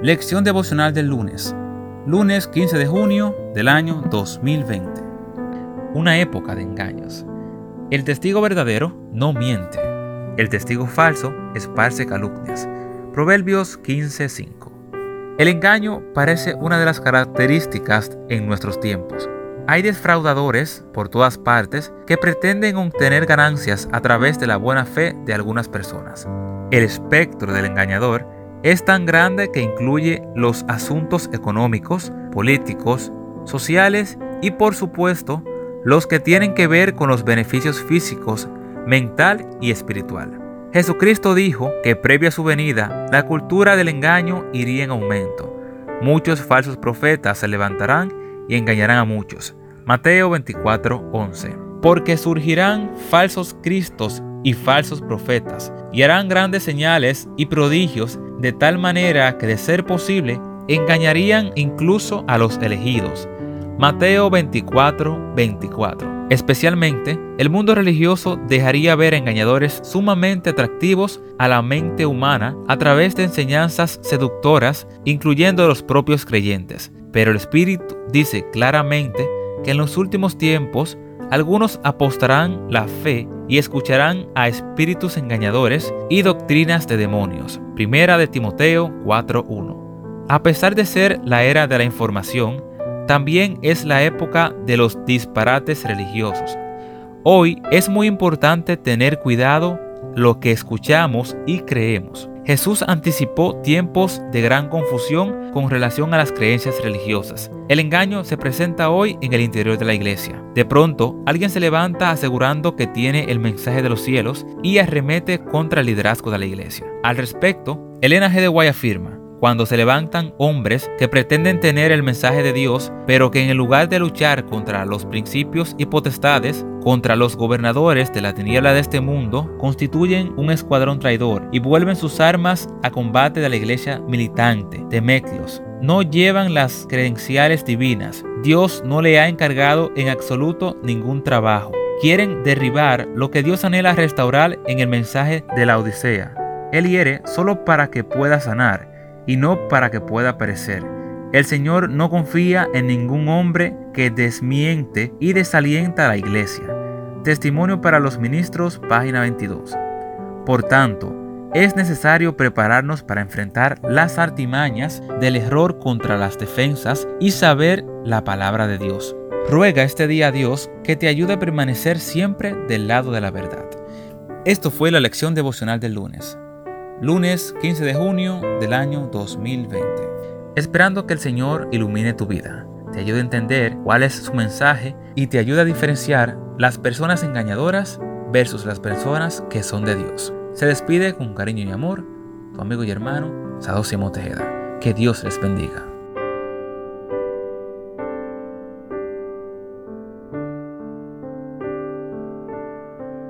Lección devocional del lunes. Lunes 15 de junio del año 2020. Una época de engaños. El testigo verdadero no miente. El testigo falso esparce calumnias. Proverbios 15:5. El engaño parece una de las características en nuestros tiempos. Hay defraudadores por todas partes que pretenden obtener ganancias a través de la buena fe de algunas personas. El espectro del engañador es tan grande que incluye los asuntos económicos, políticos, sociales y por supuesto los que tienen que ver con los beneficios físicos, mental y espiritual. Jesucristo dijo que previo a su venida, la cultura del engaño iría en aumento. Muchos falsos profetas se levantarán y engañarán a muchos. Mateo 24:11. Porque surgirán falsos cristos y falsos profetas, y harán grandes señales y prodigios de tal manera que de ser posible engañarían incluso a los elegidos. Mateo 24, 24. Especialmente, el mundo religioso dejaría ver engañadores sumamente atractivos a la mente humana a través de enseñanzas seductoras, incluyendo a los propios creyentes. Pero el Espíritu dice claramente que en los últimos tiempos algunos apostarán la fe y escucharán a espíritus engañadores y doctrinas de demonios. Primera de Timoteo 4:1. A pesar de ser la era de la información, también es la época de los disparates religiosos. Hoy es muy importante tener cuidado lo que escuchamos y creemos. Jesús anticipó tiempos de gran confusión con relación a las creencias religiosas. El engaño se presenta hoy en el interior de la iglesia. De pronto, alguien se levanta asegurando que tiene el mensaje de los cielos y arremete contra el liderazgo de la iglesia. Al respecto, Elena G. de Guay afirma, cuando se levantan hombres que pretenden tener el mensaje de Dios, pero que en lugar de luchar contra los principios y potestades, contra los gobernadores de la tiniebla de este mundo, constituyen un escuadrón traidor y vuelven sus armas a combate de la iglesia militante, de Meclios. No llevan las credenciales divinas. Dios no le ha encargado en absoluto ningún trabajo. Quieren derribar lo que Dios anhela restaurar en el mensaje de la Odisea. Él hiere solo para que pueda sanar y no para que pueda perecer. El Señor no confía en ningún hombre que desmiente y desalienta a la iglesia. Testimonio para los ministros, página 22. Por tanto, es necesario prepararnos para enfrentar las artimañas del error contra las defensas y saber la palabra de Dios. Ruega este día a Dios que te ayude a permanecer siempre del lado de la verdad. Esto fue la lección devocional del lunes lunes 15 de junio del año 2020. Esperando que el Señor ilumine tu vida, te ayude a entender cuál es su mensaje y te ayude a diferenciar las personas engañadoras versus las personas que son de Dios. Se despide con cariño y amor tu amigo y hermano Sadosimo Tejeda. Que Dios les bendiga.